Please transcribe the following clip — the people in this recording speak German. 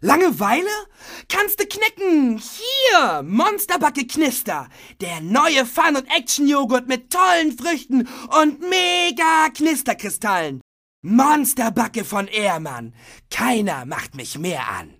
Langeweile? Kannst du knicken! Hier! Monsterbacke Knister! Der neue Fun- und Action-Joghurt mit tollen Früchten und mega Knisterkristallen! Monsterbacke von Ehrmann! Keiner macht mich mehr an!